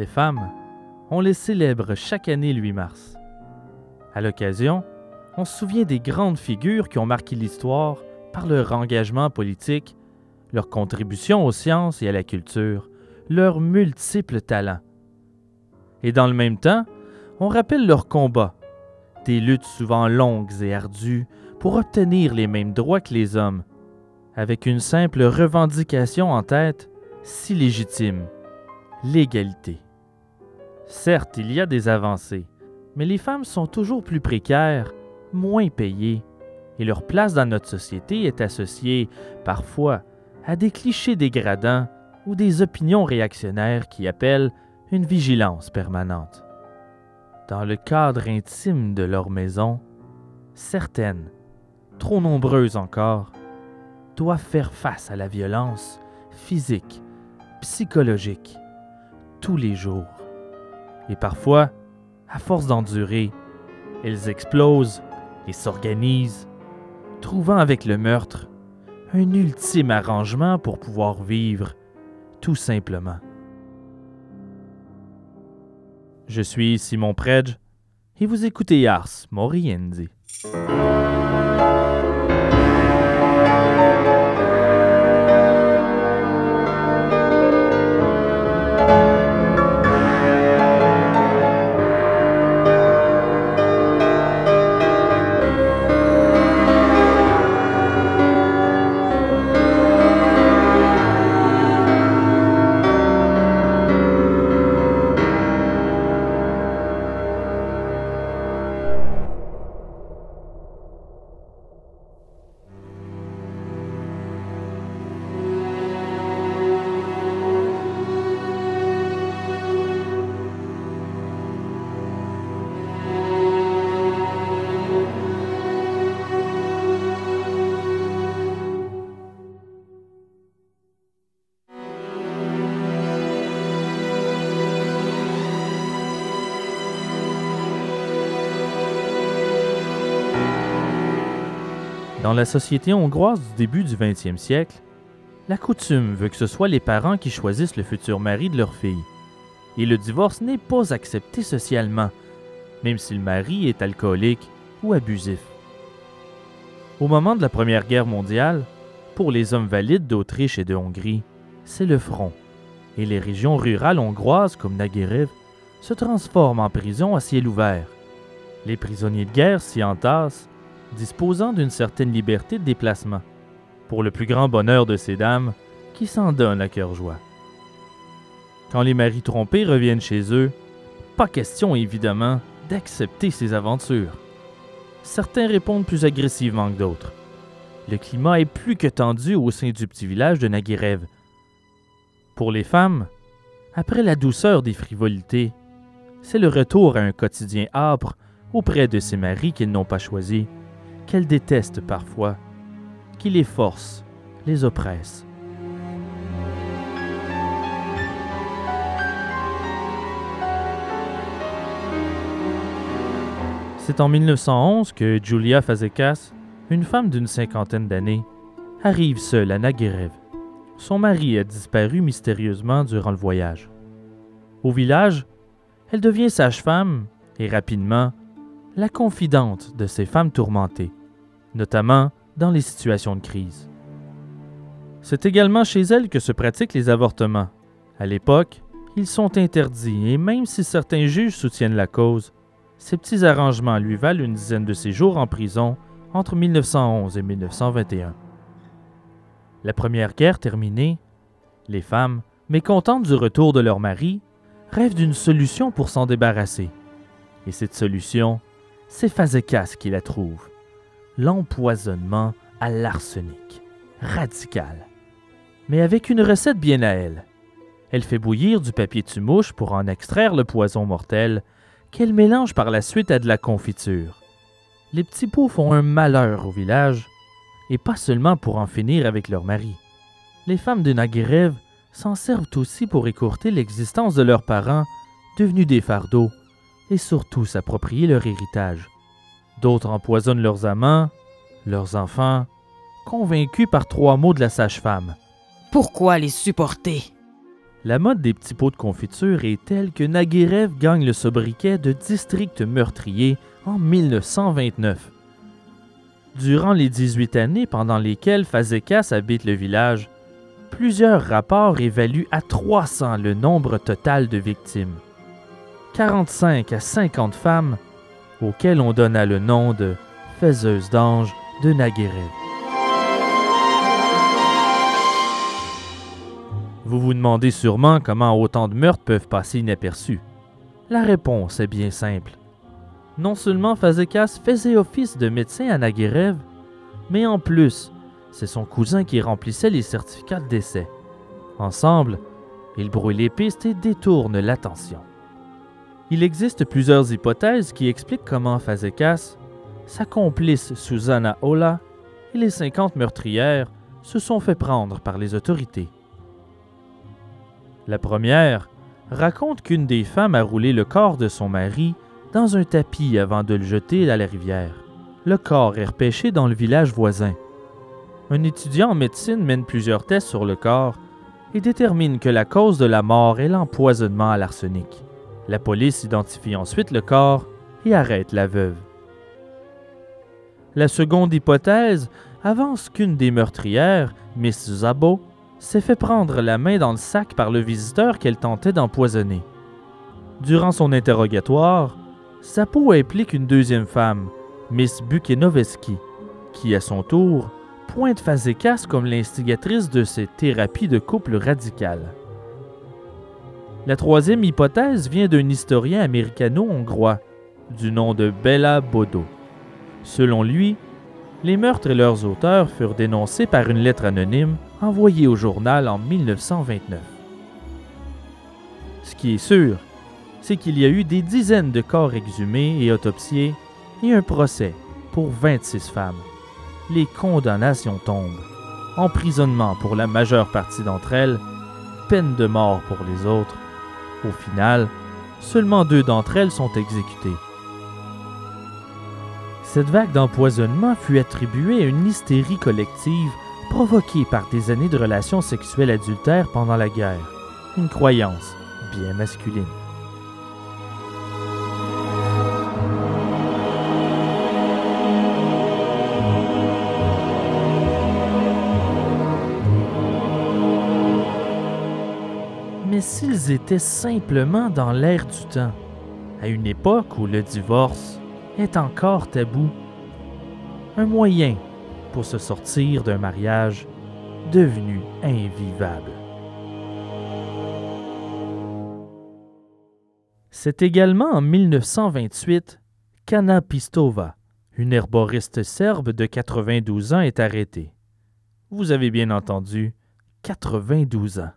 Les femmes, on les célèbre chaque année le 8 mars. À l'occasion, on se souvient des grandes figures qui ont marqué l'histoire par leur engagement politique, leur contribution aux sciences et à la culture, leurs multiples talents. Et dans le même temps, on rappelle leurs combats, des luttes souvent longues et ardues pour obtenir les mêmes droits que les hommes, avec une simple revendication en tête, si légitime, l'égalité. Certes, il y a des avancées, mais les femmes sont toujours plus précaires, moins payées, et leur place dans notre société est associée, parfois, à des clichés dégradants ou des opinions réactionnaires qui appellent une vigilance permanente. Dans le cadre intime de leur maison, certaines, trop nombreuses encore, doivent faire face à la violence physique, psychologique, tous les jours. Et parfois, à force d'endurer, elles explosent et s'organisent, trouvant avec le meurtre un ultime arrangement pour pouvoir vivre, tout simplement. Je suis Simon Predge et vous écoutez Ars Moriendi. Dans la société hongroise du début du 20e siècle, la coutume veut que ce soit les parents qui choisissent le futur mari de leur fille. Et le divorce n'est pas accepté socialement, même si le mari est alcoolique ou abusif. Au moment de la Première Guerre mondiale, pour les hommes valides d'Autriche et de Hongrie, c'est le front, et les régions rurales hongroises comme Naguerev se transforment en prison à ciel ouvert. Les prisonniers de guerre s'y entassent disposant d'une certaine liberté de déplacement, pour le plus grand bonheur de ces dames qui s'en donnent à cœur joie. Quand les maris trompés reviennent chez eux, pas question évidemment d'accepter ces aventures. Certains répondent plus agressivement que d'autres. Le climat est plus que tendu au sein du petit village de Naguirev. Pour les femmes, après la douceur des frivolités, c'est le retour à un quotidien âpre auprès de ces maris qu'ils n'ont pas choisis qu'elles détestent parfois, qui les forcent, les oppressent. C'est en 1911 que Julia Fazekas, une femme d'une cinquantaine d'années, arrive seule à Naguerev. Son mari a disparu mystérieusement durant le voyage. Au village, elle devient sage-femme et rapidement la confidente de ces femmes tourmentées notamment dans les situations de crise. C'est également chez elle que se pratiquent les avortements. À l'époque, ils sont interdits et même si certains juges soutiennent la cause, ces petits arrangements lui valent une dizaine de séjours en prison entre 1911 et 1921. La Première Guerre terminée, les femmes, mécontentes du retour de leur mari, rêvent d'une solution pour s'en débarrasser. Et cette solution, c'est Fazekas qui la trouve l'empoisonnement à l'arsenic. Radical. Mais avec une recette bien à elle. Elle fait bouillir du papier tumouche pour en extraire le poison mortel qu'elle mélange par la suite à de la confiture. Les petits pots font un malheur au village, et pas seulement pour en finir avec leur mari. Les femmes de Naguerev s'en servent aussi pour écourter l'existence de leurs parents, devenus des fardeaux, et surtout s'approprier leur héritage. D'autres empoisonnent leurs amants, leurs enfants, convaincus par trois mots de la sage-femme. Pourquoi les supporter? La mode des petits pots de confiture est telle que Naguerev gagne le sobriquet de district meurtrier en 1929. Durant les 18 années pendant lesquelles Fazekas habite le village, plusieurs rapports évaluent à 300 le nombre total de victimes. 45 à 50 femmes, auxquelles on donna le nom de faiseuses d'anges de Naguerev. Vous vous demandez sûrement comment autant de meurtres peuvent passer inaperçus. La réponse est bien simple. Non seulement Fazekas faisait office de médecin à Naguerev, mais en plus, c'est son cousin qui remplissait les certificats de décès. Ensemble, ils brouillent les pistes et détournent l'attention. Il existe plusieurs hypothèses qui expliquent comment Fazekas, sa complice Susanna Ola et les 50 meurtrières se sont fait prendre par les autorités. La première raconte qu'une des femmes a roulé le corps de son mari dans un tapis avant de le jeter à la rivière. Le corps est repêché dans le village voisin. Un étudiant en médecine mène plusieurs tests sur le corps et détermine que la cause de la mort est l'empoisonnement à l'arsenic. La police identifie ensuite le corps et arrête la veuve. La seconde hypothèse avance qu'une des meurtrières, Miss Zabo, s'est fait prendre la main dans le sac par le visiteur qu'elle tentait d'empoisonner. Durant son interrogatoire, sa peau implique une deuxième femme, Miss Bukenoveski, qui à son tour pointe Fazekas comme l'instigatrice de ces thérapies de couple radicales. La troisième hypothèse vient d'un historien américano-hongrois du nom de Bella Bodo. Selon lui, les meurtres et leurs auteurs furent dénoncés par une lettre anonyme envoyée au journal en 1929. Ce qui est sûr, c'est qu'il y a eu des dizaines de corps exhumés et autopsiés et un procès pour 26 femmes. Les condamnations tombent. Emprisonnement pour la majeure partie d'entre elles, peine de mort pour les autres. Au final, seulement deux d'entre elles sont exécutées. Cette vague d'empoisonnement fut attribuée à une hystérie collective provoquée par des années de relations sexuelles adultères pendant la guerre. Une croyance bien masculine. Étaient simplement dans l'air du temps, à une époque où le divorce est encore tabou, un moyen pour se sortir d'un mariage devenu invivable. C'est également en 1928 qu'Anna Pistova, une herboriste serbe de 92 ans, est arrêtée. Vous avez bien entendu, 92 ans.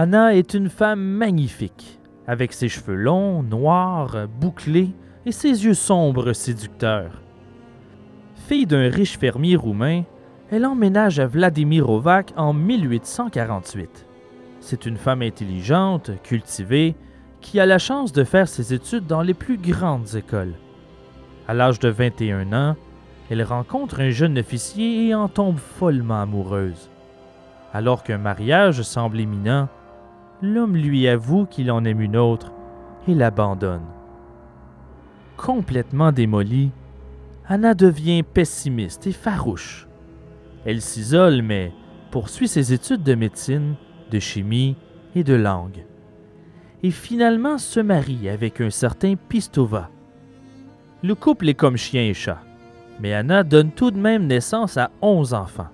Anna est une femme magnifique, avec ses cheveux longs, noirs, bouclés et ses yeux sombres séducteurs. Fille d'un riche fermier roumain, elle emménage à Vladimirovac en 1848. C'est une femme intelligente, cultivée, qui a la chance de faire ses études dans les plus grandes écoles. À l'âge de 21 ans, elle rencontre un jeune officier et en tombe follement amoureuse. Alors qu'un mariage semble imminent, l'homme lui avoue qu'il en aime une autre et l'abandonne. Complètement démolie, Anna devient pessimiste et farouche. Elle s'isole mais poursuit ses études de médecine, de chimie et de langue. Et finalement se marie avec un certain Pistova. Le couple est comme chien et chat, mais Anna donne tout de même naissance à onze enfants.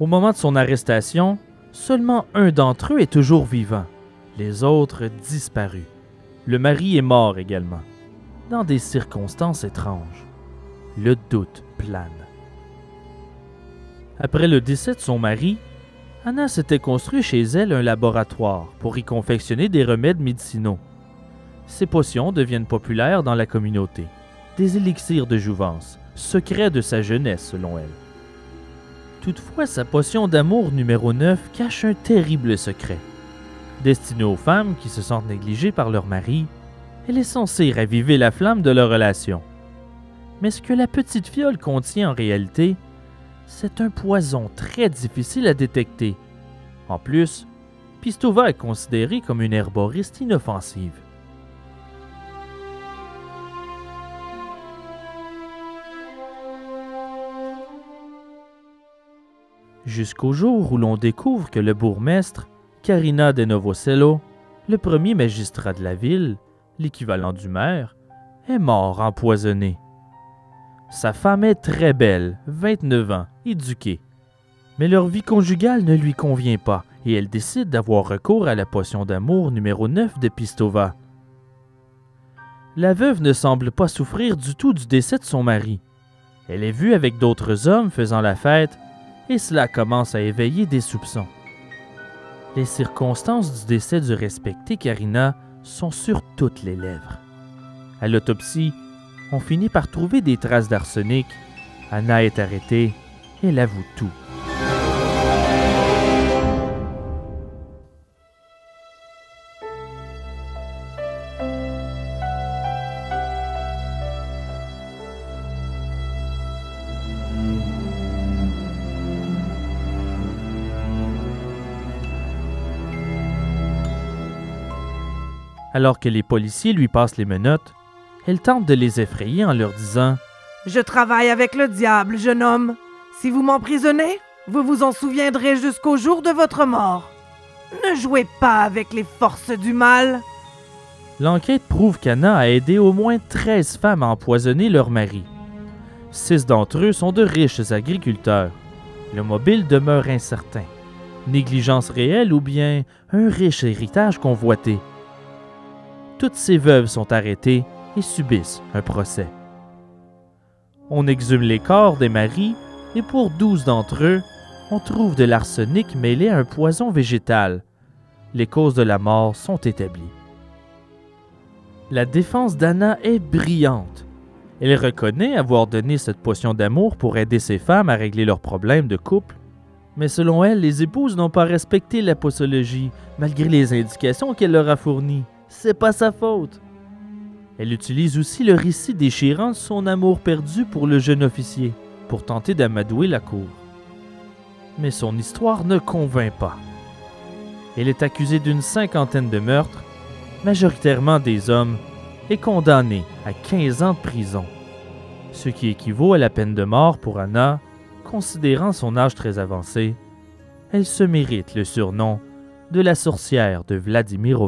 Au moment de son arrestation, Seulement un d'entre eux est toujours vivant, les autres disparus. Le mari est mort également, dans des circonstances étranges. Le doute plane. Après le décès de son mari, Anna s'était construit chez elle un laboratoire pour y confectionner des remèdes médicinaux. Ces potions deviennent populaires dans la communauté, des élixirs de jouvence, secret de sa jeunesse selon elle. Toutefois, sa potion d'amour numéro 9 cache un terrible secret. Destinée aux femmes qui se sentent négligées par leur mari, elle est censée raviver la flamme de leur relation. Mais ce que la petite fiole contient en réalité, c'est un poison très difficile à détecter. En plus, Pistova est considérée comme une herboriste inoffensive. Jusqu'au jour où l'on découvre que le bourgmestre, Carina de Novosello, le premier magistrat de la ville, l'équivalent du maire, est mort empoisonné. Sa femme est très belle, 29 ans, éduquée. Mais leur vie conjugale ne lui convient pas et elle décide d'avoir recours à la potion d'amour numéro 9 de Pistova. La veuve ne semble pas souffrir du tout du décès de son mari. Elle est vue avec d'autres hommes faisant la fête et cela commence à éveiller des soupçons. Les circonstances du décès du respecté Karina sont sur toutes les lèvres. À l'autopsie, on finit par trouver des traces d'arsenic. Anna est arrêtée. Elle avoue tout. Alors que les policiers lui passent les menottes, elle tente de les effrayer en leur disant Je travaille avec le diable, jeune homme. Si vous m'emprisonnez, vous vous en souviendrez jusqu'au jour de votre mort. Ne jouez pas avec les forces du mal. L'enquête prouve qu'Anna a aidé au moins 13 femmes à empoisonner leur mari. Six d'entre eux sont de riches agriculteurs. Le mobile demeure incertain. Négligence réelle ou bien un riche héritage convoité? Toutes ces veuves sont arrêtées et subissent un procès. On exhume les corps des maris et pour douze d'entre eux, on trouve de l'arsenic mêlé à un poison végétal. Les causes de la mort sont établies. La défense d'Anna est brillante. Elle reconnaît avoir donné cette potion d'amour pour aider ses femmes à régler leurs problèmes de couple. Mais selon elle, les épouses n'ont pas respecté la posologie, malgré les indications qu'elle leur a fournies. C'est pas sa faute. Elle utilise aussi le récit déchirant de son amour perdu pour le jeune officier, pour tenter d'amadouer la cour. Mais son histoire ne convainc pas. Elle est accusée d'une cinquantaine de meurtres, majoritairement des hommes, et condamnée à 15 ans de prison, ce qui équivaut à la peine de mort pour Anna, considérant son âge très avancé. Elle se mérite le surnom de la sorcière de Vladimir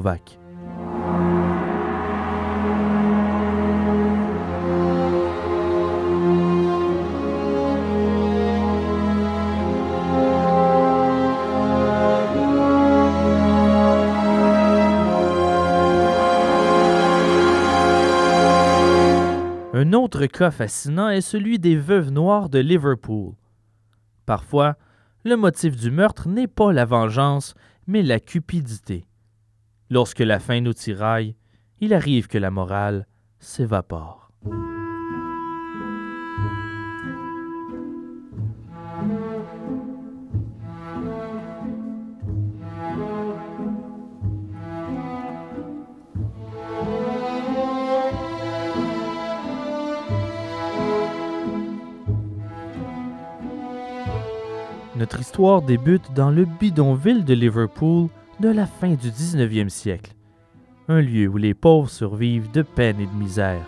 autre cas fascinant est celui des veuves noires de Liverpool. Parfois, le motif du meurtre n'est pas la vengeance, mais la cupidité. Lorsque la faim nous tiraille, il arrive que la morale s'évapore. Notre histoire débute dans le bidonville de Liverpool de la fin du 19e siècle, un lieu où les pauvres survivent de peine et de misère.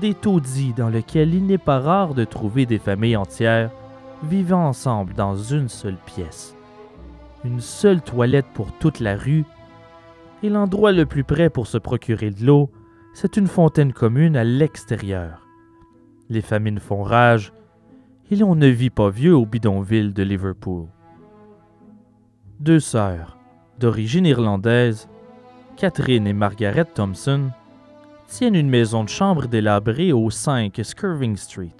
Des taudis dans lesquels il n'est pas rare de trouver des familles entières vivant ensemble dans une seule pièce. Une seule toilette pour toute la rue, et l'endroit le plus près pour se procurer de l'eau, c'est une fontaine commune à l'extérieur. Les famines font rage, et l'on ne vit pas vieux au bidonville de Liverpool. Deux sœurs, d'origine irlandaise, Catherine et Margaret Thompson, tiennent une maison de chambre délabrée au 5 Skirving Street.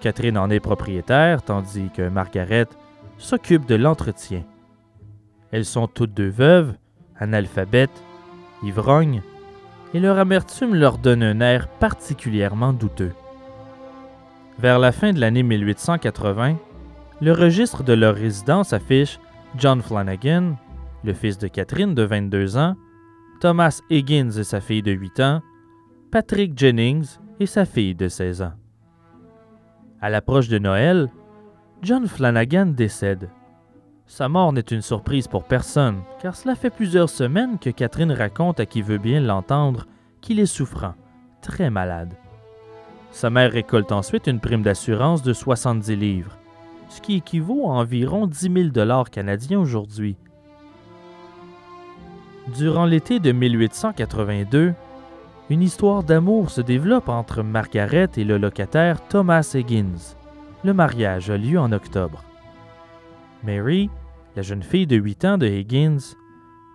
Catherine en est propriétaire, tandis que Margaret s'occupe de l'entretien. Elles sont toutes deux veuves, analphabètes, ivrognes, et leur amertume leur donne un air particulièrement douteux. Vers la fin de l'année 1880, le registre de leur résidence affiche John Flanagan, le fils de Catherine de 22 ans, Thomas Higgins et sa fille de 8 ans, Patrick Jennings et sa fille de 16 ans. À l'approche de Noël, John Flanagan décède. Sa mort n'est une surprise pour personne, car cela fait plusieurs semaines que Catherine raconte à qui veut bien l'entendre qu'il est souffrant, très malade. Sa mère récolte ensuite une prime d'assurance de 70 livres, ce qui équivaut à environ 10 000 dollars canadiens aujourd'hui. Durant l'été de 1882, une histoire d'amour se développe entre Margaret et le locataire Thomas Higgins. Le mariage a lieu en octobre. Mary, la jeune fille de 8 ans de Higgins,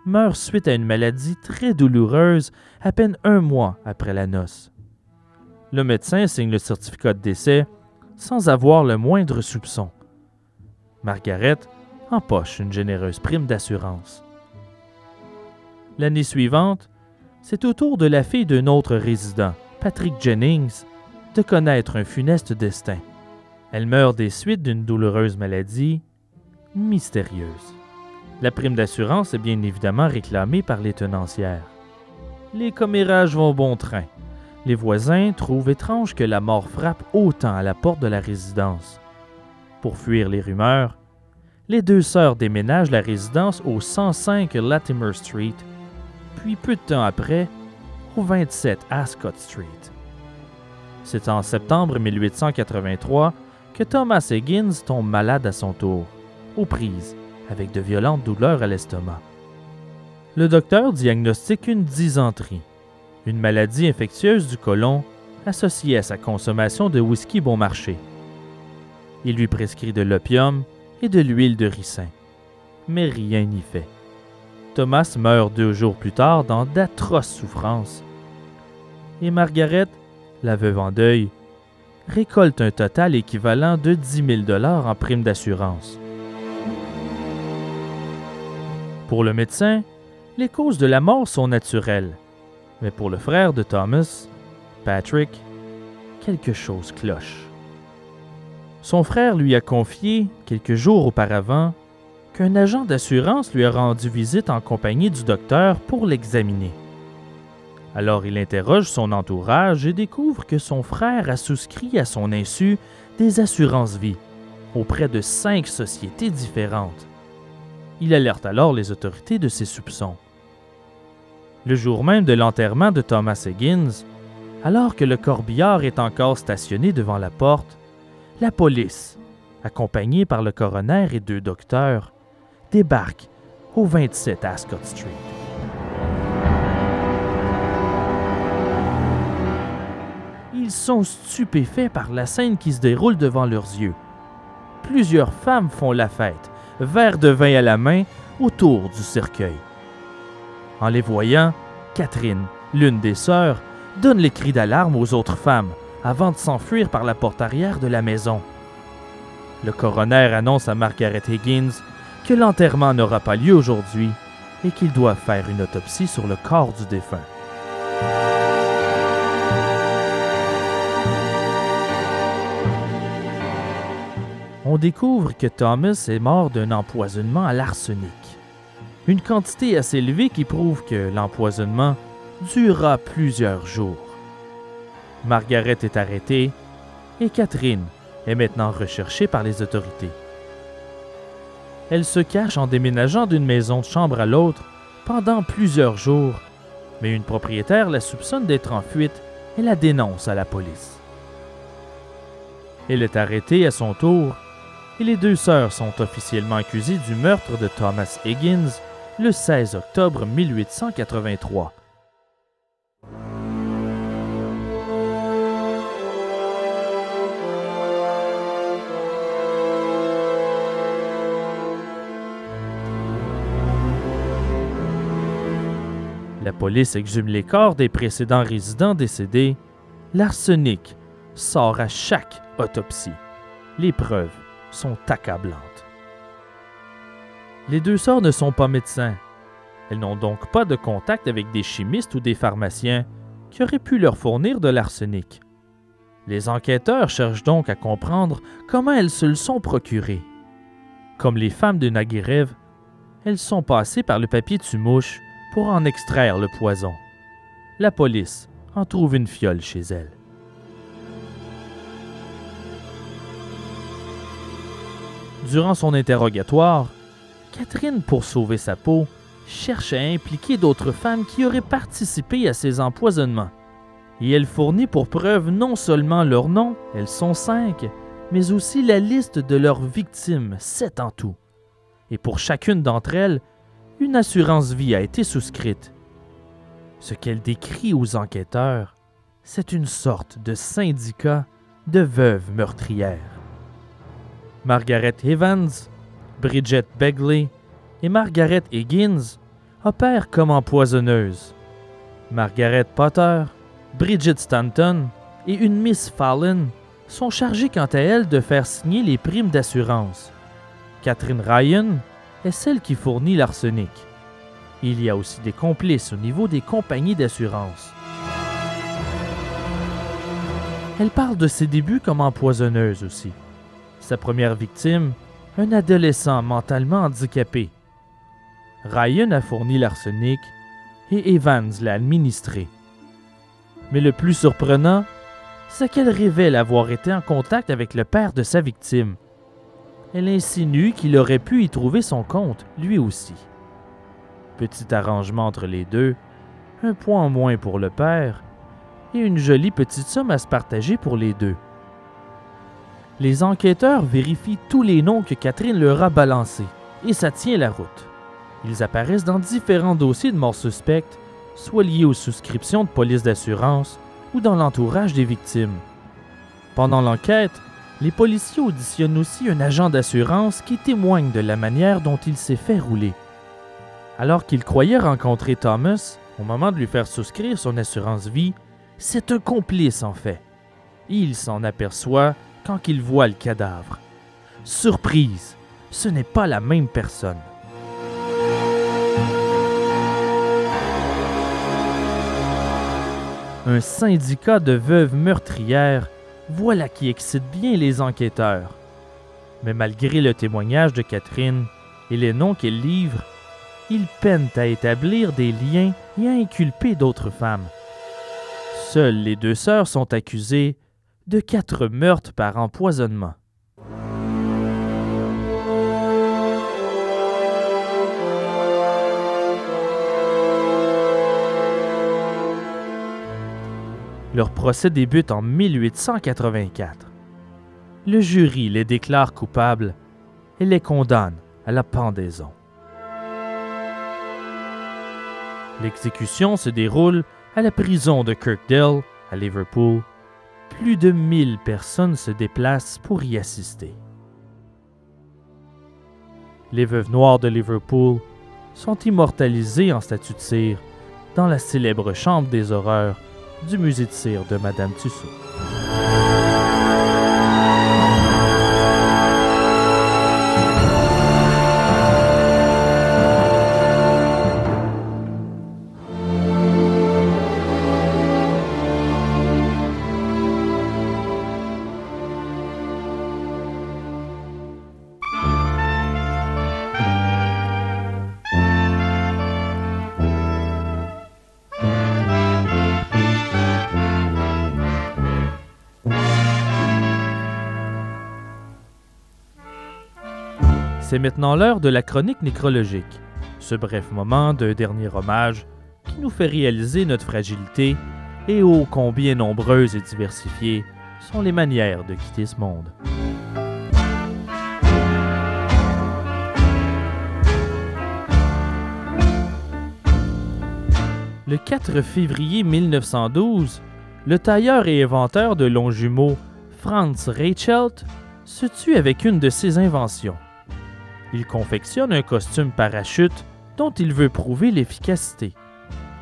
meurt suite à une maladie très douloureuse à peine un mois après la noce. Le médecin signe le certificat de décès sans avoir le moindre soupçon. Margaret empoche une généreuse prime d'assurance. L'année suivante, c'est au tour de la fille d'un autre résident, Patrick Jennings, de connaître un funeste destin. Elle meurt des suites d'une douloureuse maladie mystérieuse. La prime d'assurance est bien évidemment réclamée par les tenancières. Les commérages vont bon train. Les voisins trouvent étrange que la mort frappe autant à la porte de la résidence. Pour fuir les rumeurs, les deux sœurs déménagent la résidence au 105 Latimer Street, puis peu de temps après, au 27 Ascot Street. C'est en septembre 1883 que Thomas Higgins tombe malade à son tour, aux prises, avec de violentes douleurs à l'estomac. Le docteur diagnostique une dysenterie, une maladie infectieuse du côlon associée à sa consommation de whisky bon marché. Il lui prescrit de l'opium et de l'huile de ricin, mais rien n'y fait. Thomas meurt deux jours plus tard dans d'atroces souffrances. Et Margaret, la veuve en deuil, récolte un total équivalent de 10 000 dollars en prime d'assurance. Pour le médecin, les causes de la mort sont naturelles, mais pour le frère de Thomas, Patrick, quelque chose cloche. Son frère lui a confié, quelques jours auparavant, qu'un agent d'assurance lui a rendu visite en compagnie du docteur pour l'examiner. Alors il interroge son entourage et découvre que son frère a souscrit à son insu des assurances-vie auprès de cinq sociétés différentes. Il alerte alors les autorités de ses soupçons. Le jour même de l'enterrement de Thomas Higgins, alors que le corbillard est encore stationné devant la porte, la police, accompagnée par le coroner et deux docteurs, débarque au 27 Ascot Street. Ils sont stupéfaits par la scène qui se déroule devant leurs yeux. Plusieurs femmes font la fête, verre de vin à la main, autour du cercueil. En les voyant, Catherine, l'une des sœurs, donne les cris d'alarme aux autres femmes avant de s'enfuir par la porte arrière de la maison. Le coroner annonce à Margaret Higgins que l'enterrement n'aura pas lieu aujourd'hui et qu'ils doivent faire une autopsie sur le corps du défunt. On découvre que Thomas est mort d'un empoisonnement à l'arsenic, une quantité assez élevée qui prouve que l'empoisonnement durera plusieurs jours. Margaret est arrêtée et Catherine est maintenant recherchée par les autorités. Elle se cache en déménageant d'une maison de chambre à l'autre pendant plusieurs jours, mais une propriétaire la soupçonne d'être en fuite et la dénonce à la police. Elle est arrêtée à son tour et les deux sœurs sont officiellement accusées du meurtre de Thomas Higgins le 16 octobre 1883. La police exhume les corps des précédents résidents décédés. L'arsenic sort à chaque autopsie. Les preuves sont accablantes. Les deux sœurs ne sont pas médecins. Elles n'ont donc pas de contact avec des chimistes ou des pharmaciens qui auraient pu leur fournir de l'arsenic. Les enquêteurs cherchent donc à comprendre comment elles se le sont procurées. Comme les femmes de Naguirev, elles sont passées par le papier tue-mouche pour en extraire le poison. La police en trouve une fiole chez elles. Durant son interrogatoire, Catherine, pour sauver sa peau, cherche à impliquer d'autres femmes qui auraient participé à ces empoisonnements. Et elle fournit pour preuve non seulement leurs noms, elles sont cinq, mais aussi la liste de leurs victimes, sept en tout. Et pour chacune d'entre elles, une assurance vie a été souscrite. Ce qu'elle décrit aux enquêteurs, c'est une sorte de syndicat de veuves meurtrières. Margaret Evans, Bridget Begley et Margaret Higgins opèrent comme empoisonneuses. Margaret Potter, Bridget Stanton et une Miss Fallon sont chargées quant à elles de faire signer les primes d'assurance. Catherine Ryan est celle qui fournit l'arsenic. Il y a aussi des complices au niveau des compagnies d'assurance. Elle parle de ses débuts comme empoisonneuse aussi. Sa première victime, un adolescent mentalement handicapé. Ryan a fourni l'arsenic et Evans l'a administré. Mais le plus surprenant, c'est qu'elle révèle avoir été en contact avec le père de sa victime. Elle insinue qu'il aurait pu y trouver son compte, lui aussi. Petit arrangement entre les deux, un point en moins pour le père et une jolie petite somme à se partager pour les deux les enquêteurs vérifient tous les noms que Catherine leur a balancés, et ça tient la route. Ils apparaissent dans différents dossiers de morts suspectes, soit liés aux souscriptions de police d'assurance ou dans l'entourage des victimes. Pendant l'enquête, les policiers auditionnent aussi un agent d'assurance qui témoigne de la manière dont il s'est fait rouler. Alors qu'il croyait rencontrer Thomas, au moment de lui faire souscrire son assurance vie, c'est un complice en fait. il s'en aperçoit quand il voit le cadavre. Surprise, ce n'est pas la même personne. Un syndicat de veuves meurtrières, voilà qui excite bien les enquêteurs. Mais malgré le témoignage de Catherine et les noms qu'elle livre, ils peinent à établir des liens et à inculper d'autres femmes. Seules les deux sœurs sont accusées de quatre meurtres par empoisonnement. Leur procès débute en 1884. Le jury les déclare coupables et les condamne à la pendaison. L'exécution se déroule à la prison de Kirkdale, à Liverpool, plus de 1000 personnes se déplacent pour y assister. Les veuves noires de Liverpool sont immortalisées en statue de cire dans la célèbre chambre des horreurs du musée de cire de Madame Tussaud. C'est maintenant l'heure de la chronique nécrologique, ce bref moment d'un dernier hommage qui nous fait réaliser notre fragilité et ô combien nombreuses et diversifiées sont les manières de quitter ce monde. Le 4 février 1912, le tailleur et inventeur de longs jumeaux Franz Reichelt se tue avec une de ses inventions, il confectionne un costume parachute dont il veut prouver l'efficacité.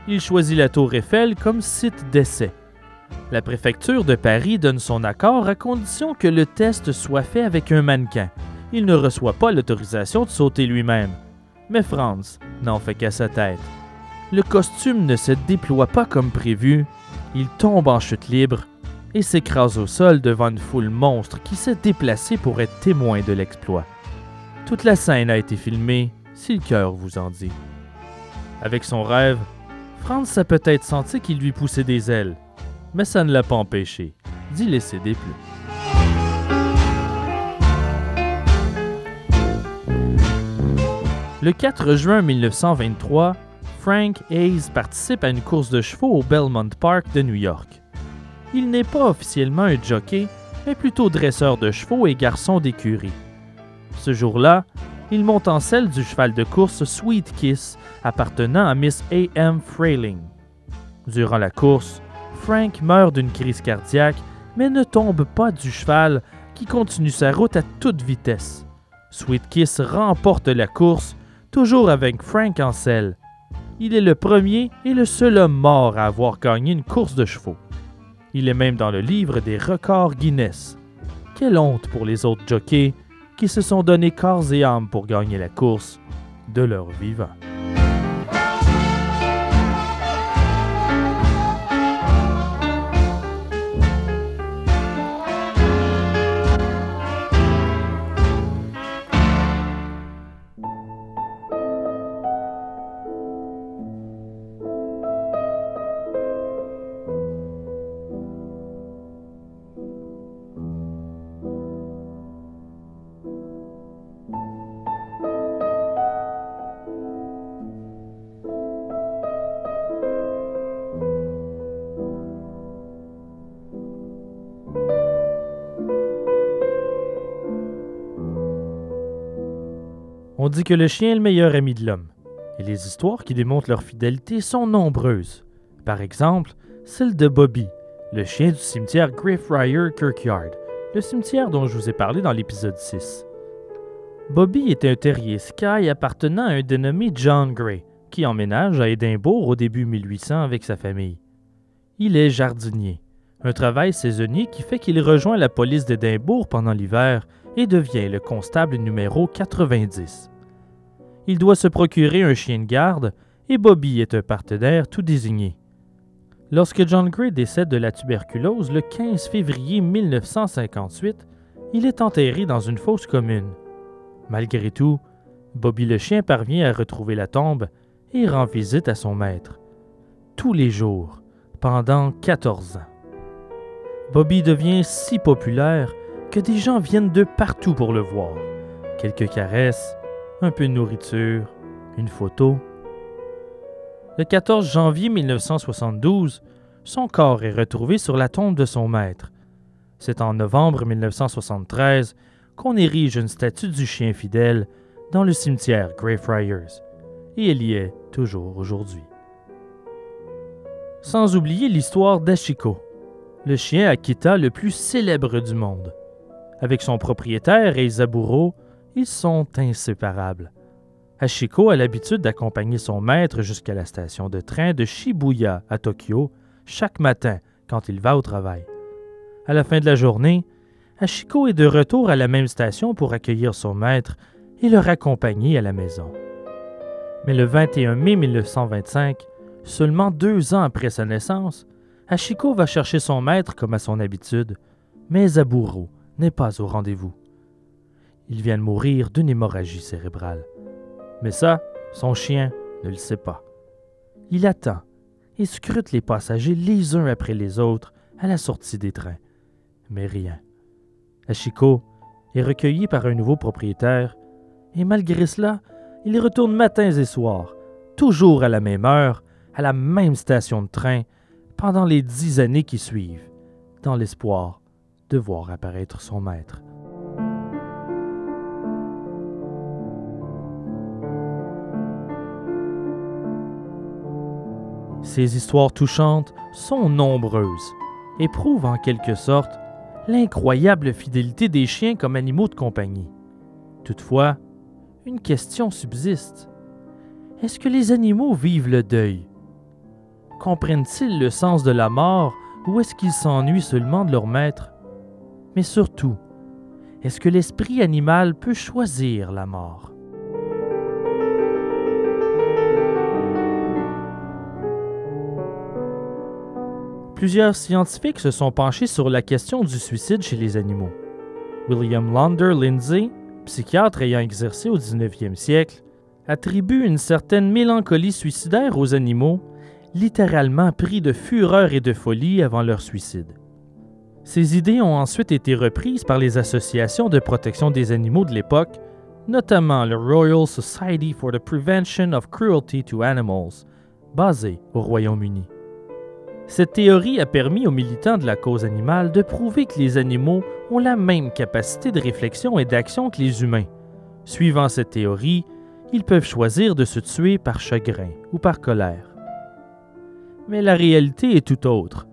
Il choisit la tour Eiffel comme site d'essai. La préfecture de Paris donne son accord à condition que le test soit fait avec un mannequin. Il ne reçoit pas l'autorisation de sauter lui-même. Mais Franz n'en fait qu'à sa tête. Le costume ne se déploie pas comme prévu. Il tombe en chute libre et s'écrase au sol devant une foule monstre qui s'est déplacée pour être témoin de l'exploit. Toute la scène a été filmée si le cœur vous en dit. Avec son rêve, Franz a peut-être senti qu'il lui poussait des ailes, mais ça ne l'a pas empêché d'y laisser des plumes. Le 4 juin 1923, Frank Hayes participe à une course de chevaux au Belmont Park de New York. Il n'est pas officiellement un jockey, mais plutôt dresseur de chevaux et garçon d'écurie. Ce jour-là, il monte en selle du cheval de course Sweet Kiss appartenant à Miss A.M. Frayling. Durant la course, Frank meurt d'une crise cardiaque, mais ne tombe pas du cheval qui continue sa route à toute vitesse. Sweet Kiss remporte la course, toujours avec Frank en selle. Il est le premier et le seul homme mort à avoir gagné une course de chevaux. Il est même dans le livre des records Guinness. Quelle honte pour les autres jockeys qui se sont donnés corps et âme pour gagner la course de leur vivant. Dit que le chien est le meilleur ami de l'homme, et les histoires qui démontrent leur fidélité sont nombreuses. Par exemple, celle de Bobby, le chien du cimetière Greyfriars Kirkyard, le cimetière dont je vous ai parlé dans l'épisode 6. Bobby était un terrier Sky appartenant à un dénommé John Gray, qui emménage à Édimbourg au début 1800 avec sa famille. Il est jardinier, un travail saisonnier qui fait qu'il rejoint la police d'Édimbourg pendant l'hiver et devient le constable numéro 90 il doit se procurer un chien de garde et Bobby est un partenaire tout désigné. Lorsque John Gray décède de la tuberculose le 15 février 1958, il est enterré dans une fosse commune. Malgré tout, Bobby le chien parvient à retrouver la tombe et rend visite à son maître. Tous les jours, pendant 14 ans. Bobby devient si populaire que des gens viennent de partout pour le voir. Quelques caresses, un peu de nourriture, une photo. Le 14 janvier 1972, son corps est retrouvé sur la tombe de son maître. C'est en novembre 1973 qu'on érige une statue du chien fidèle dans le cimetière Greyfriars, et elle y est toujours aujourd'hui. Sans oublier l'histoire d'Ashiko, le chien Akita le plus célèbre du monde. Avec son propriétaire Eisaburo, ils sont inséparables. Hachiko a l'habitude d'accompagner son maître jusqu'à la station de train de Shibuya à Tokyo chaque matin quand il va au travail. À la fin de la journée, Hachiko est de retour à la même station pour accueillir son maître et le raccompagner à la maison. Mais le 21 mai 1925, seulement deux ans après sa naissance, Hachiko va chercher son maître comme à son habitude, mais Zaburo n'est pas au rendez-vous il vient de mourir d'une hémorragie cérébrale. Mais ça, son chien ne le sait pas. Il attend et scrute les passagers les uns après les autres à la sortie des trains. Mais rien. Ashiko est recueilli par un nouveau propriétaire et malgré cela, il retourne matins et soirs, toujours à la même heure, à la même station de train, pendant les dix années qui suivent, dans l'espoir de voir apparaître son maître. Ces histoires touchantes sont nombreuses et prouvent en quelque sorte l'incroyable fidélité des chiens comme animaux de compagnie. Toutefois, une question subsiste. Est-ce que les animaux vivent le deuil? Comprennent-ils le sens de la mort ou est-ce qu'ils s'ennuient seulement de leur maître? Mais surtout, est-ce que l'esprit animal peut choisir la mort? Plusieurs scientifiques se sont penchés sur la question du suicide chez les animaux. William Launder Lindsay, psychiatre ayant exercé au 19e siècle, attribue une certaine mélancolie suicidaire aux animaux, littéralement pris de fureur et de folie avant leur suicide. Ces idées ont ensuite été reprises par les associations de protection des animaux de l'époque, notamment le Royal Society for the Prevention of Cruelty to Animals, basé au Royaume-Uni. Cette théorie a permis aux militants de la cause animale de prouver que les animaux ont la même capacité de réflexion et d'action que les humains. Suivant cette théorie, ils peuvent choisir de se tuer par chagrin ou par colère. Mais la réalité est tout autre.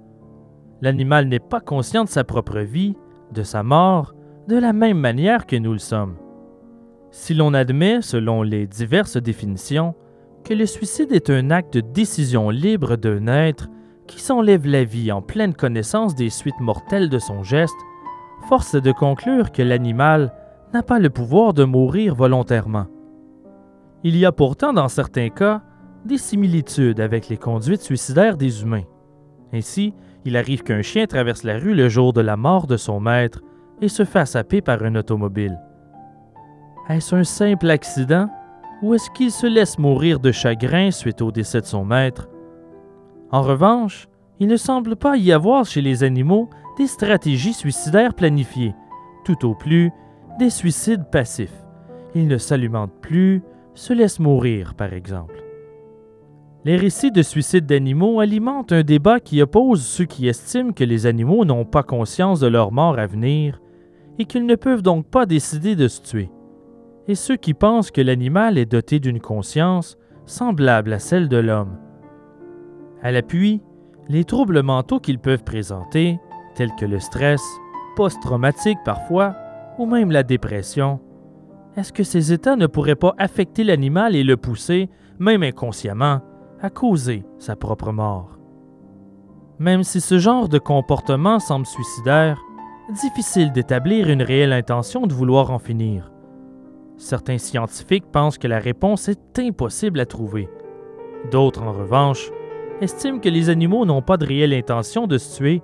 L'animal n'est pas conscient de sa propre vie, de sa mort, de la même manière que nous le sommes. Si l'on admet, selon les diverses définitions, que le suicide est un acte de décision libre d'un être qui s'enlève la vie en pleine connaissance des suites mortelles de son geste, force est de conclure que l'animal n'a pas le pouvoir de mourir volontairement. Il y a pourtant dans certains cas des similitudes avec les conduites suicidaires des humains. Ainsi, il arrive qu'un chien traverse la rue le jour de la mort de son maître et se fasse happer par un automobile. Est-ce un simple accident ou est-ce qu'il se laisse mourir de chagrin suite au décès de son maître? En revanche, il ne semble pas y avoir chez les animaux des stratégies suicidaires planifiées, tout au plus des suicides passifs. Ils ne s'alimentent plus, se laissent mourir, par exemple. Les récits de suicides d'animaux alimentent un débat qui oppose ceux qui estiment que les animaux n'ont pas conscience de leur mort à venir et qu'ils ne peuvent donc pas décider de se tuer, et ceux qui pensent que l'animal est doté d'une conscience semblable à celle de l'homme. À l'appui, les troubles mentaux qu'ils peuvent présenter, tels que le stress, post-traumatique parfois, ou même la dépression, est-ce que ces états ne pourraient pas affecter l'animal et le pousser, même inconsciemment, à causer sa propre mort? Même si ce genre de comportement semble suicidaire, difficile d'établir une réelle intention de vouloir en finir. Certains scientifiques pensent que la réponse est impossible à trouver. D'autres, en revanche, estiment que les animaux n'ont pas de réelle intention de se tuer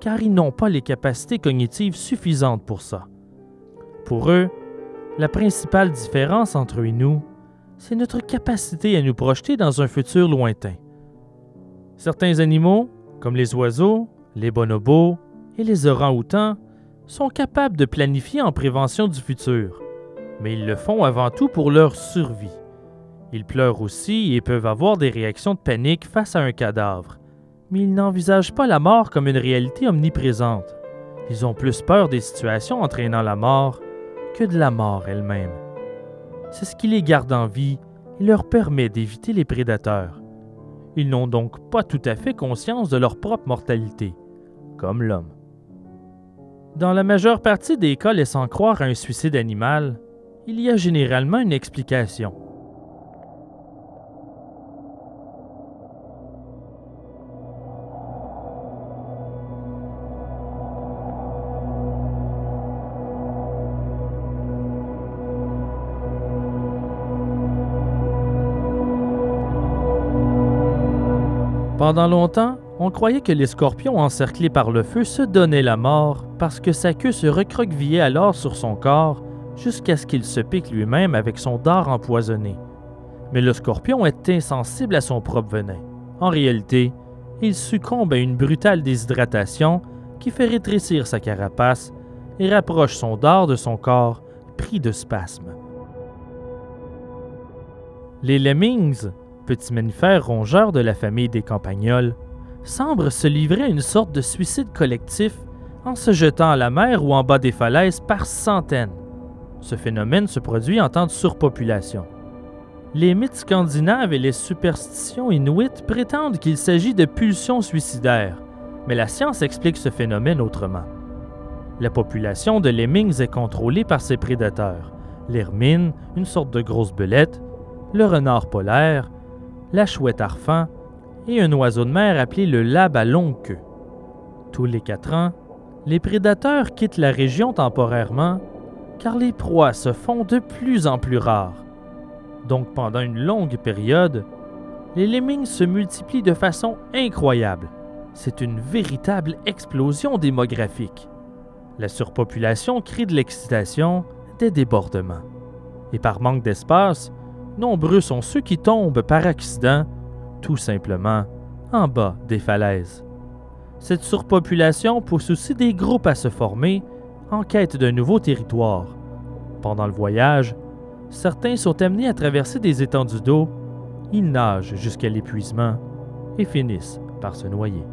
car ils n'ont pas les capacités cognitives suffisantes pour ça. Pour eux, la principale différence entre eux et nous, c'est notre capacité à nous projeter dans un futur lointain. Certains animaux, comme les oiseaux, les bonobos et les orang-outans, sont capables de planifier en prévention du futur, mais ils le font avant tout pour leur survie. Ils pleurent aussi et peuvent avoir des réactions de panique face à un cadavre, mais ils n'envisagent pas la mort comme une réalité omniprésente. Ils ont plus peur des situations entraînant la mort que de la mort elle-même. C'est ce qui les garde en vie et leur permet d'éviter les prédateurs. Ils n'ont donc pas tout à fait conscience de leur propre mortalité, comme l'homme. Dans la majeure partie des cas laissant croire à un suicide animal, il y a généralement une explication. Pendant longtemps, on croyait que les scorpions encerclés par le feu se donnaient la mort parce que sa queue se recroquevillait alors sur son corps jusqu'à ce qu'il se pique lui-même avec son dard empoisonné. Mais le scorpion est insensible à son propre venin. En réalité, il succombe à une brutale déshydratation qui fait rétrécir sa carapace et rapproche son dard de son corps pris de spasmes. Les lemmings, petits mammifères rongeurs de la famille des campagnols, semblent se livrer à une sorte de suicide collectif en se jetant à la mer ou en bas des falaises par centaines. Ce phénomène se produit en temps de surpopulation. Les mythes scandinaves et les superstitions inuites prétendent qu'il s'agit de pulsions suicidaires, mais la science explique ce phénomène autrement. La population de lemmings est contrôlée par ses prédateurs, l'hermine, une sorte de grosse belette, le renard polaire, la chouette arfan et un oiseau de mer appelé le lab à longue queue. Tous les quatre ans, les prédateurs quittent la région temporairement car les proies se font de plus en plus rares. Donc pendant une longue période, les lemmings se multiplient de façon incroyable. C'est une véritable explosion démographique. La surpopulation crée de l'excitation, des débordements. Et par manque d'espace, nombreux sont ceux qui tombent par accident, tout simplement, en bas des falaises. Cette surpopulation pousse aussi des groupes à se former en quête d'un nouveau territoire. Pendant le voyage, certains sont amenés à traverser des étendues d'eau, ils nagent jusqu'à l'épuisement et finissent par se noyer.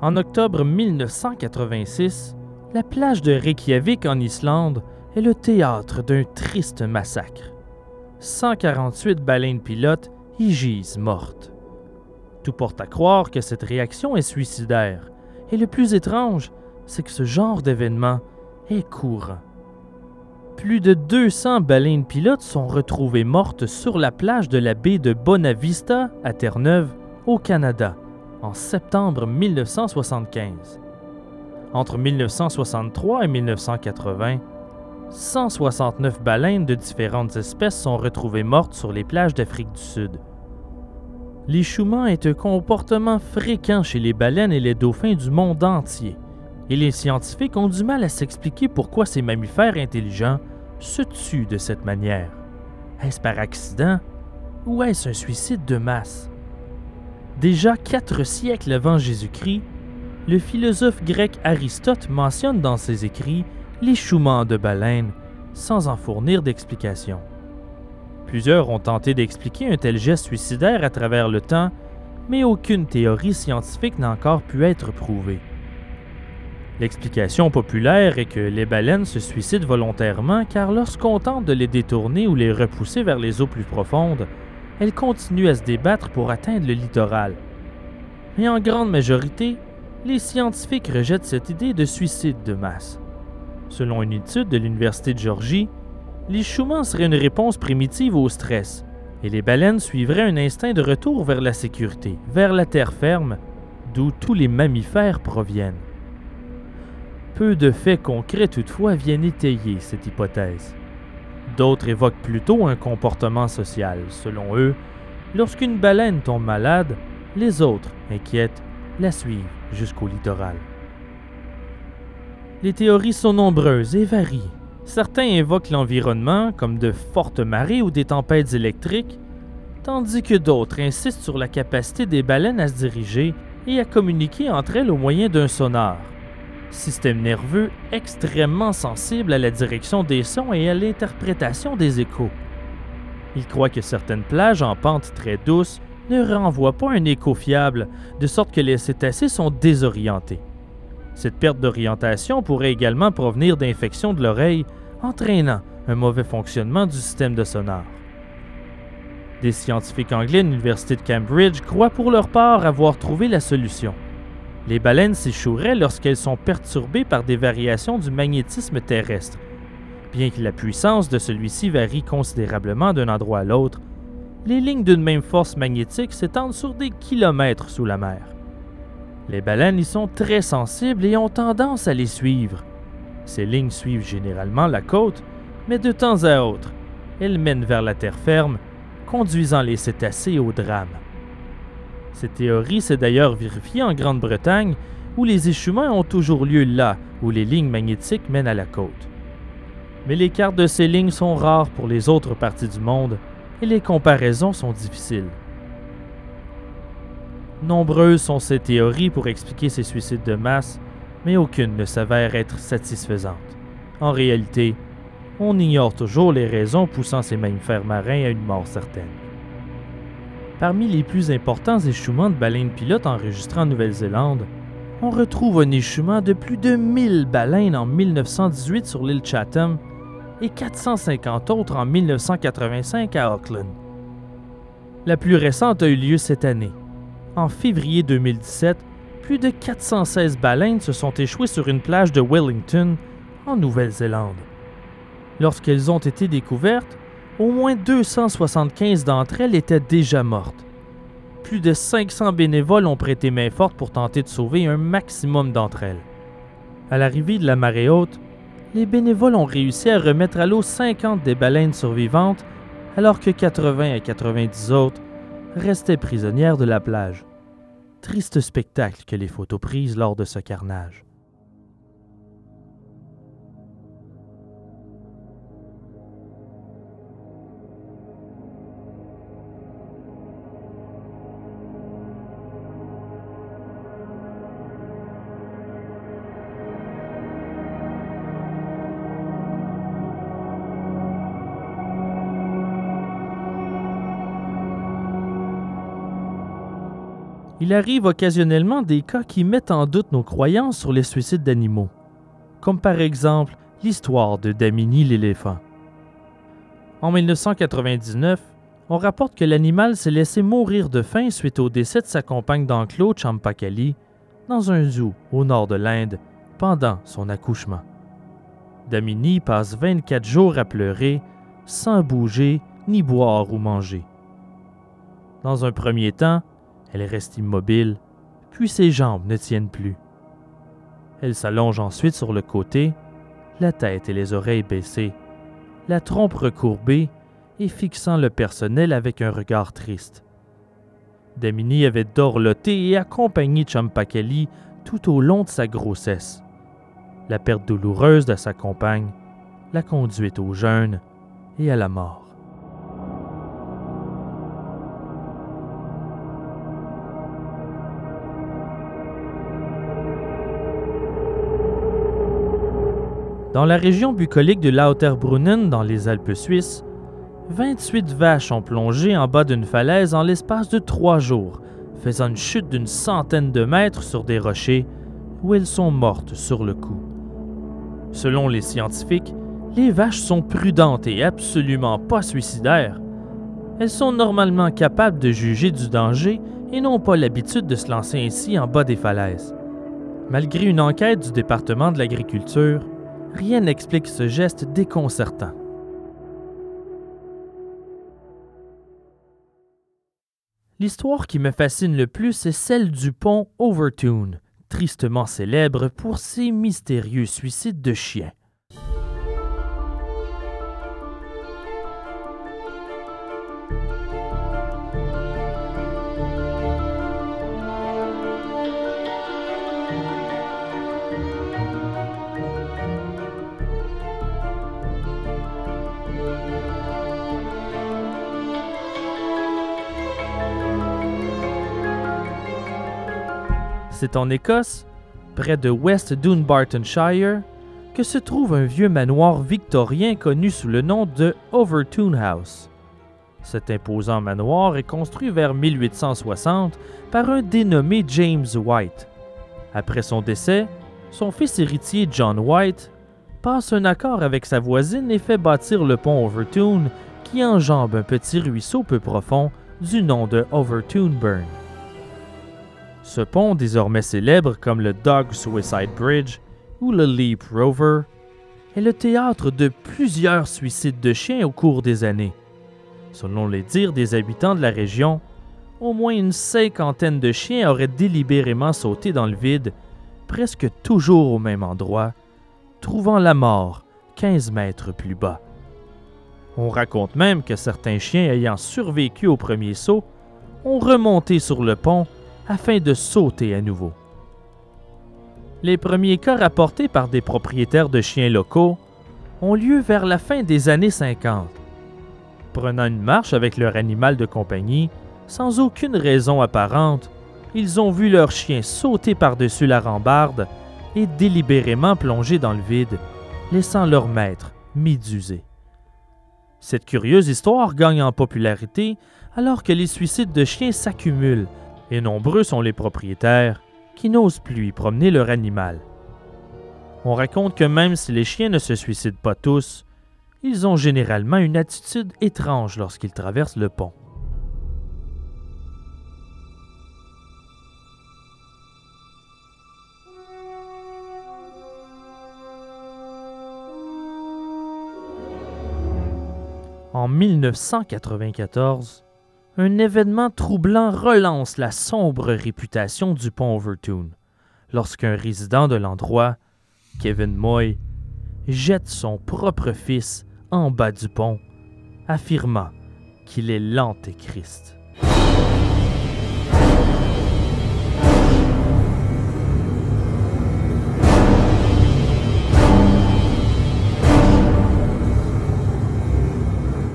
En octobre 1986, la plage de Reykjavik en Islande est le théâtre d'un triste massacre. 148 baleines pilotes y gisent mortes. Tout porte à croire que cette réaction est suicidaire, et le plus étrange, c'est que ce genre d'événement est courant. Plus de 200 baleines pilotes sont retrouvées mortes sur la plage de la baie de Bonavista à Terre-Neuve, au Canada, en septembre 1975. Entre 1963 et 1980, 169 baleines de différentes espèces sont retrouvées mortes sur les plages d'Afrique du Sud. L'échouement est un comportement fréquent chez les baleines et les dauphins du monde entier, et les scientifiques ont du mal à s'expliquer pourquoi ces mammifères intelligents se tuent de cette manière. Est-ce par accident ou est-ce un suicide de masse? Déjà quatre siècles avant Jésus-Christ, le philosophe grec Aristote mentionne dans ses écrits l'échouement de baleines sans en fournir d'explication. Plusieurs ont tenté d'expliquer un tel geste suicidaire à travers le temps, mais aucune théorie scientifique n'a encore pu être prouvée. L'explication populaire est que les baleines se suicident volontairement car lorsqu'on tente de les détourner ou les repousser vers les eaux plus profondes, elles continuent à se débattre pour atteindre le littoral. Mais en grande majorité, les scientifiques rejettent cette idée de suicide de masse. Selon une étude de l'Université de Georgie, l'échouement serait une réponse primitive au stress, et les baleines suivraient un instinct de retour vers la sécurité, vers la terre ferme, d'où tous les mammifères proviennent. Peu de faits concrets toutefois viennent étayer cette hypothèse. D'autres évoquent plutôt un comportement social. Selon eux, lorsqu'une baleine tombe malade, les autres, inquiètes, la suivent jusqu'au littoral. Les théories sont nombreuses et varient. Certains évoquent l'environnement, comme de fortes marées ou des tempêtes électriques, tandis que d'autres insistent sur la capacité des baleines à se diriger et à communiquer entre elles au moyen d'un sonar, système nerveux extrêmement sensible à la direction des sons et à l'interprétation des échos. Ils croient que certaines plages en pente très douce ne renvoient pas un écho fiable, de sorte que les cétacés sont désorientés. Cette perte d'orientation pourrait également provenir d'infections de l'oreille, entraînant un mauvais fonctionnement du système de sonar. Des scientifiques anglais de l'Université de Cambridge croient pour leur part avoir trouvé la solution. Les baleines s'échoueraient lorsqu'elles sont perturbées par des variations du magnétisme terrestre. Bien que la puissance de celui-ci varie considérablement d'un endroit à l'autre, les lignes d'une même force magnétique s'étendent sur des kilomètres sous la mer. Les baleines y sont très sensibles et ont tendance à les suivre. Ces lignes suivent généralement la côte, mais de temps à autre, elles mènent vers la terre ferme, conduisant les cétacés au drame. Cette théorie s'est d'ailleurs vérifiée en Grande-Bretagne, où les échouements ont toujours lieu là où les lignes magnétiques mènent à la côte. Mais les cartes de ces lignes sont rares pour les autres parties du monde les comparaisons sont difficiles. Nombreuses sont ces théories pour expliquer ces suicides de masse, mais aucune ne s'avère être satisfaisante. En réalité, on ignore toujours les raisons poussant ces mammifères marins à une mort certaine. Parmi les plus importants échouements de baleines pilotes enregistrés en Nouvelle-Zélande, on retrouve un échouement de plus de 1000 baleines en 1918 sur l'île Chatham et 450 autres en 1985 à Auckland. La plus récente a eu lieu cette année, en février 2017, plus de 416 baleines se sont échouées sur une plage de Wellington, en Nouvelle-Zélande. Lorsqu'elles ont été découvertes, au moins 275 d'entre elles étaient déjà mortes. Plus de 500 bénévoles ont prêté main forte pour tenter de sauver un maximum d'entre elles. À l'arrivée de la marée haute, les bénévoles ont réussi à remettre à l'eau 50 des baleines survivantes, alors que 80 à 90 autres restaient prisonnières de la plage. Triste spectacle que les photos prises lors de ce carnage. Il arrive occasionnellement des cas qui mettent en doute nos croyances sur les suicides d'animaux, comme par exemple l'histoire de Damini l'éléphant. En 1999, on rapporte que l'animal s'est laissé mourir de faim suite au décès de sa compagne d'enclos Champakali dans un zoo au nord de l'Inde pendant son accouchement. Damini passe 24 jours à pleurer sans bouger ni boire ou manger. Dans un premier temps, elle reste immobile, puis ses jambes ne tiennent plus. Elle s'allonge ensuite sur le côté, la tête et les oreilles baissées, la trompe recourbée et fixant le personnel avec un regard triste. Damini avait dorloté et accompagné Champakali tout au long de sa grossesse. La perte douloureuse de sa compagne, la conduite au jeûne et à la mort. Dans la région bucolique de Lauterbrunnen, dans les Alpes suisses, 28 vaches ont plongé en bas d'une falaise en l'espace de trois jours, faisant une chute d'une centaine de mètres sur des rochers où elles sont mortes sur le coup. Selon les scientifiques, les vaches sont prudentes et absolument pas suicidaires. Elles sont normalement capables de juger du danger et n'ont pas l'habitude de se lancer ainsi en bas des falaises. Malgré une enquête du département de l'agriculture, rien n'explique ce geste déconcertant. L'histoire qui me fascine le plus est celle du pont Overtoun, tristement célèbre pour ses mystérieux suicides de chiens. C'est en Écosse, près de West Dunbartonshire, que se trouve un vieux manoir victorien connu sous le nom de Overtoun House. Cet imposant manoir est construit vers 1860 par un dénommé James White. Après son décès, son fils héritier John White passe un accord avec sa voisine et fait bâtir le pont Overtoun qui enjambe un petit ruisseau peu profond du nom de Overtoun Burn. Ce pont, désormais célèbre comme le Dog Suicide Bridge ou le Leap Rover, est le théâtre de plusieurs suicides de chiens au cours des années. Selon les dires des habitants de la région, au moins une cinquantaine de chiens auraient délibérément sauté dans le vide, presque toujours au même endroit, trouvant la mort 15 mètres plus bas. On raconte même que certains chiens ayant survécu au premier saut ont remonté sur le pont afin de sauter à nouveau. Les premiers cas rapportés par des propriétaires de chiens locaux ont lieu vers la fin des années 50. Prenant une marche avec leur animal de compagnie, sans aucune raison apparente, ils ont vu leur chien sauter par-dessus la rambarde et délibérément plonger dans le vide, laissant leur maître médusé. Cette curieuse histoire gagne en popularité alors que les suicides de chiens s'accumulent et nombreux sont les propriétaires qui n'osent plus y promener leur animal. On raconte que même si les chiens ne se suicident pas tous, ils ont généralement une attitude étrange lorsqu'ils traversent le pont. En 1994, un événement troublant relance la sombre réputation du pont Overtoon lorsqu'un résident de l'endroit, Kevin Moy, jette son propre fils en bas du pont, affirmant qu'il est l'Antéchrist.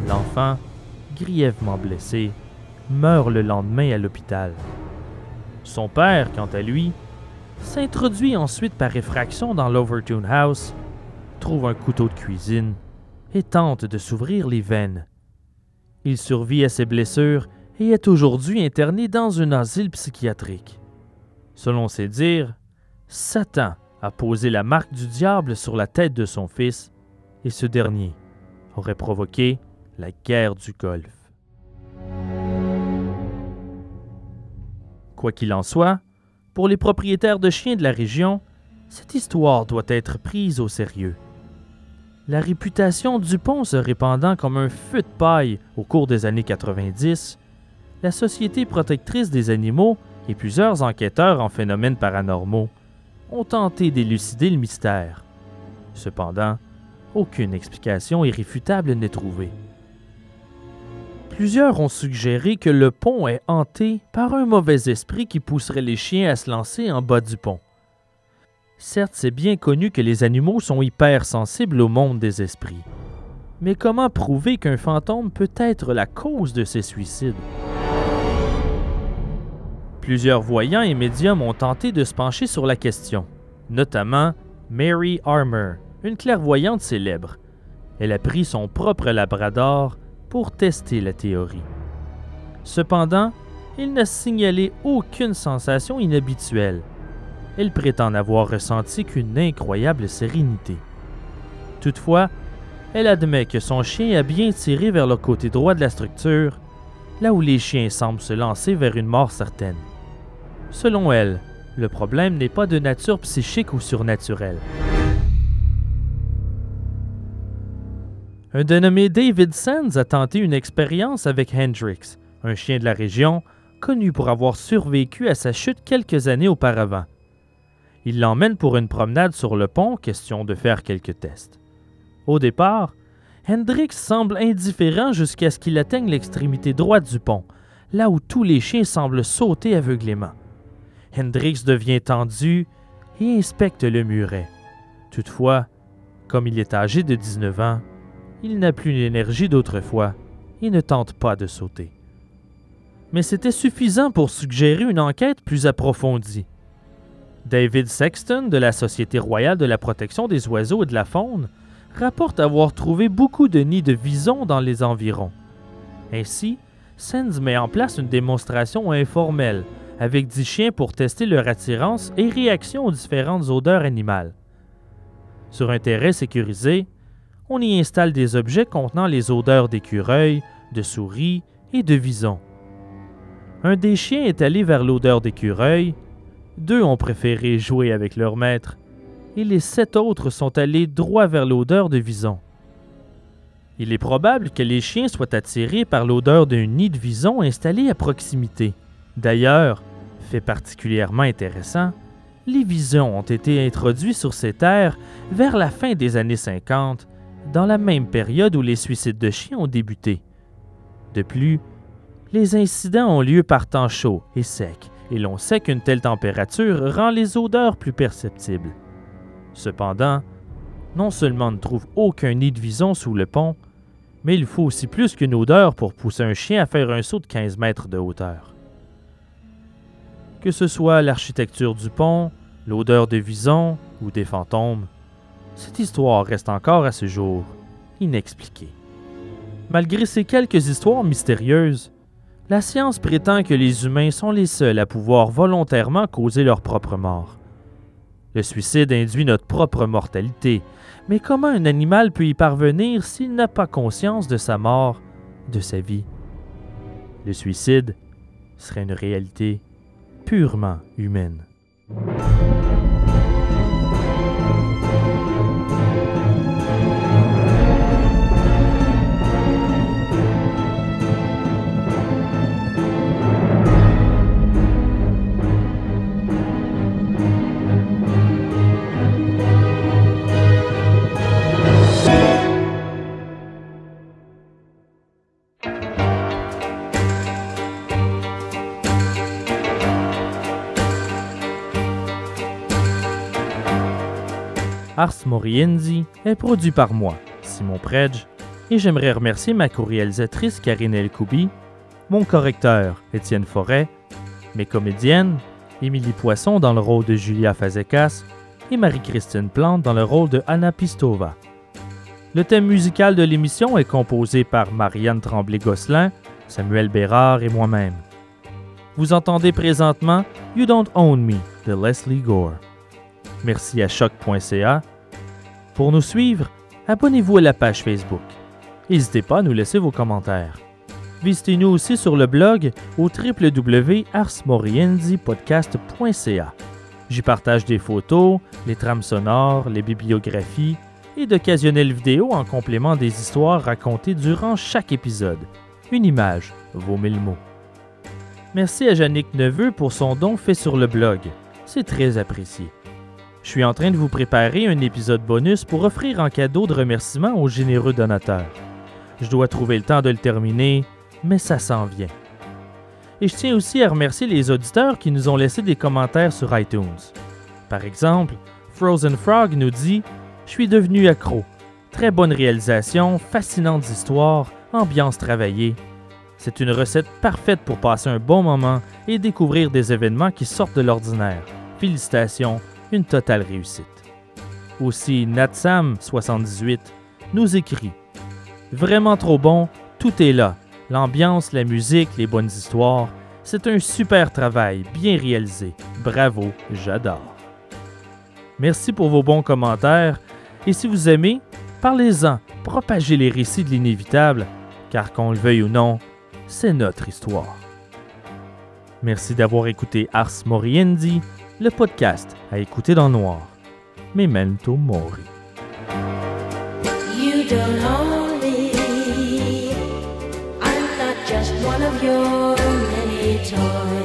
L'enfant, grièvement blessé, meurt le lendemain à l'hôpital. Son père, quant à lui, s'introduit ensuite par effraction dans l'Overtoon House, trouve un couteau de cuisine et tente de s'ouvrir les veines. Il survit à ses blessures et est aujourd'hui interné dans un asile psychiatrique. Selon ses dires, Satan a posé la marque du diable sur la tête de son fils et ce dernier aurait provoqué la guerre du Golfe. Quoi qu'il en soit, pour les propriétaires de chiens de la région, cette histoire doit être prise au sérieux. La réputation Dupont se répandant comme un feu de paille au cours des années 90, la Société protectrice des animaux et plusieurs enquêteurs en phénomènes paranormaux ont tenté d'élucider le mystère. Cependant, aucune explication irréfutable n'est trouvée. Plusieurs ont suggéré que le pont est hanté par un mauvais esprit qui pousserait les chiens à se lancer en bas du pont. Certes, c'est bien connu que les animaux sont hypersensibles au monde des esprits. Mais comment prouver qu'un fantôme peut être la cause de ces suicides? Plusieurs voyants et médiums ont tenté de se pencher sur la question, notamment Mary Armour, une clairvoyante célèbre. Elle a pris son propre labrador pour tester la théorie. Cependant, il n'a signalé aucune sensation inhabituelle. Elle prétend n'avoir ressenti qu'une incroyable sérénité. Toutefois, elle admet que son chien a bien tiré vers le côté droit de la structure, là où les chiens semblent se lancer vers une mort certaine. Selon elle, le problème n'est pas de nature psychique ou surnaturelle. Un dénommé David Sands a tenté une expérience avec Hendrix, un chien de la région, connu pour avoir survécu à sa chute quelques années auparavant. Il l'emmène pour une promenade sur le pont, question de faire quelques tests. Au départ, Hendrix semble indifférent jusqu'à ce qu'il atteigne l'extrémité droite du pont, là où tous les chiens semblent sauter aveuglément. Hendrix devient tendu et inspecte le muret. Toutefois, comme il est âgé de 19 ans, il n'a plus l'énergie d'autrefois et ne tente pas de sauter. Mais c'était suffisant pour suggérer une enquête plus approfondie. David Sexton de la Société royale de la protection des oiseaux et de la faune rapporte avoir trouvé beaucoup de nids de visons dans les environs. Ainsi, Sands met en place une démonstration informelle avec dix chiens pour tester leur attirance et réaction aux différentes odeurs animales. Sur un terrain sécurisé, on y installe des objets contenant les odeurs d'écureuils, de souris et de visons. Un des chiens est allé vers l'odeur d'écureuil, deux ont préféré jouer avec leur maître, et les sept autres sont allés droit vers l'odeur de vison. Il est probable que les chiens soient attirés par l'odeur d'un nid de vison installé à proximité. D'ailleurs, fait particulièrement intéressant, les visons ont été introduits sur ces terres vers la fin des années 50 dans la même période où les suicides de chiens ont débuté. De plus, les incidents ont lieu par temps chaud et sec, et l'on sait qu'une telle température rend les odeurs plus perceptibles. Cependant, non seulement on ne trouve aucun nid de vison sous le pont, mais il faut aussi plus qu'une odeur pour pousser un chien à faire un saut de 15 mètres de hauteur. Que ce soit l'architecture du pont, l'odeur de vison ou des fantômes, cette histoire reste encore à ce jour inexpliquée. Malgré ces quelques histoires mystérieuses, la science prétend que les humains sont les seuls à pouvoir volontairement causer leur propre mort. Le suicide induit notre propre mortalité, mais comment un animal peut y parvenir s'il n'a pas conscience de sa mort, de sa vie? Le suicide serait une réalité purement humaine. Ars Moriendi est produit par moi, Simon Predge, et j'aimerais remercier ma co-réalisatrice Karine Elkoubi, mon correcteur Étienne Forêt, mes comédiennes Émilie Poisson dans le rôle de Julia Fazekas et Marie-Christine Plante dans le rôle de Anna Pistova. Le thème musical de l'émission est composé par Marianne Tremblay-Gosselin Samuel Bérard et moi-même. Vous entendez présentement You Don't Own Me de Leslie Gore. Merci à choc.ca. Pour nous suivre, abonnez-vous à la page Facebook. N'hésitez pas à nous laisser vos commentaires. Visitez-nous aussi sur le blog au www.arsmorienzipodcast.ca. J'y partage des photos, les trames sonores, les bibliographies et d'occasionnelles vidéos en complément des histoires racontées durant chaque épisode. Une image vaut mille mots. Merci à Yannick Neveu pour son don fait sur le blog. C'est très apprécié. Je suis en train de vous préparer un épisode bonus pour offrir en cadeau de remerciements aux généreux donateurs. Je dois trouver le temps de le terminer, mais ça s'en vient. Et je tiens aussi à remercier les auditeurs qui nous ont laissé des commentaires sur iTunes. Par exemple, Frozen Frog nous dit Je suis devenu accro. Très bonne réalisation, fascinante histoire, ambiance travaillée. C'est une recette parfaite pour passer un bon moment et découvrir des événements qui sortent de l'ordinaire. Félicitations, une totale réussite. Aussi, Natsam78 nous écrit Vraiment trop bon, tout est là. L'ambiance, la musique, les bonnes histoires. C'est un super travail, bien réalisé. Bravo, j'adore. Merci pour vos bons commentaires et si vous aimez, parlez-en, propagez les récits de l'inévitable, car qu'on le veuille ou non, c'est notre histoire. Merci d'avoir écouté Ars Moriendi, le podcast à écouter dans le noir. Memento Mori. You don't own me. I'm not just one of your many toys.